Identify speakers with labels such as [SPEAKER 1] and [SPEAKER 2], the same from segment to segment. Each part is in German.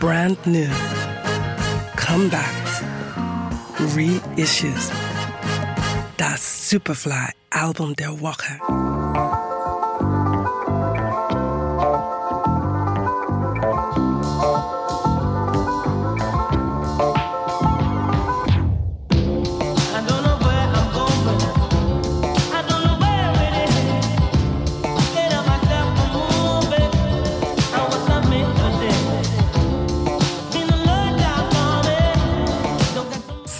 [SPEAKER 1] brand new, comebacks, reissues. Das Superfly Album der Woche.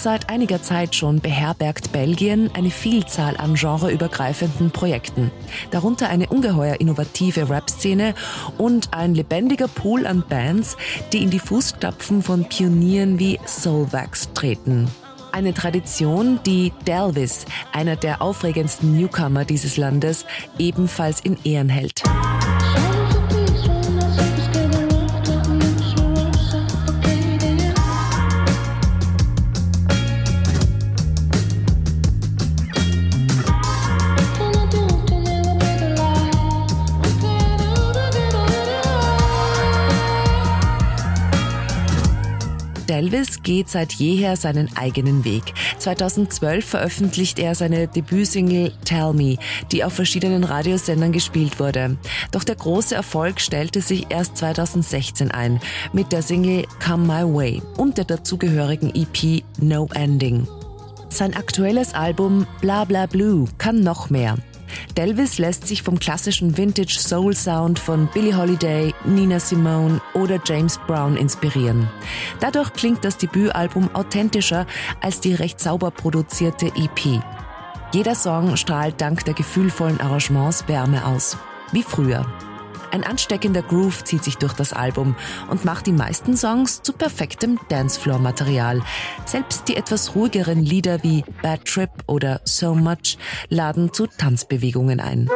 [SPEAKER 2] Seit einiger Zeit schon beherbergt Belgien eine Vielzahl an genreübergreifenden Projekten, darunter eine ungeheuer innovative Rap-Szene und ein lebendiger Pool an Bands, die in die Fußstapfen von Pionieren wie Soulwax treten. Eine Tradition, die Delvis, einer der aufregendsten Newcomer dieses Landes, ebenfalls in Ehren hält. Delvis geht seit jeher seinen eigenen Weg. 2012 veröffentlicht er seine Debütsingle Tell Me, die auf verschiedenen Radiosendern gespielt wurde. Doch der große Erfolg stellte sich erst 2016 ein mit der Single Come My Way und der dazugehörigen EP No Ending. Sein aktuelles Album Bla Bla Blue kann noch mehr. Delvis lässt sich vom klassischen Vintage Soul Sound von Billie Holiday, Nina Simone oder James Brown inspirieren. Dadurch klingt das Debütalbum authentischer als die recht sauber produzierte EP. Jeder Song strahlt dank der gefühlvollen Arrangements Wärme aus. Wie früher. Ein ansteckender Groove zieht sich durch das Album und macht die meisten Songs zu perfektem Dancefloor-Material. Selbst die etwas ruhigeren Lieder wie Bad Trip oder So Much laden zu Tanzbewegungen ein.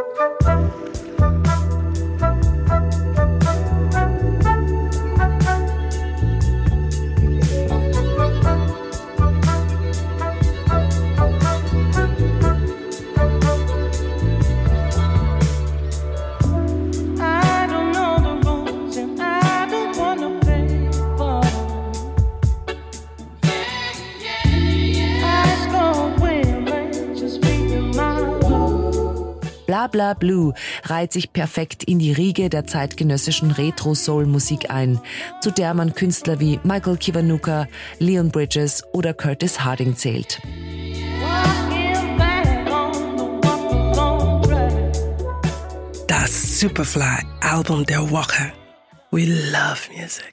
[SPEAKER 2] Bla Bla Blue reiht sich perfekt in die Riege der zeitgenössischen Retro-Soul-Musik ein, zu der man Künstler wie Michael Kiwanuka, Leon Bridges oder Curtis Harding zählt.
[SPEAKER 1] Das Superfly Album der Woche. We love music.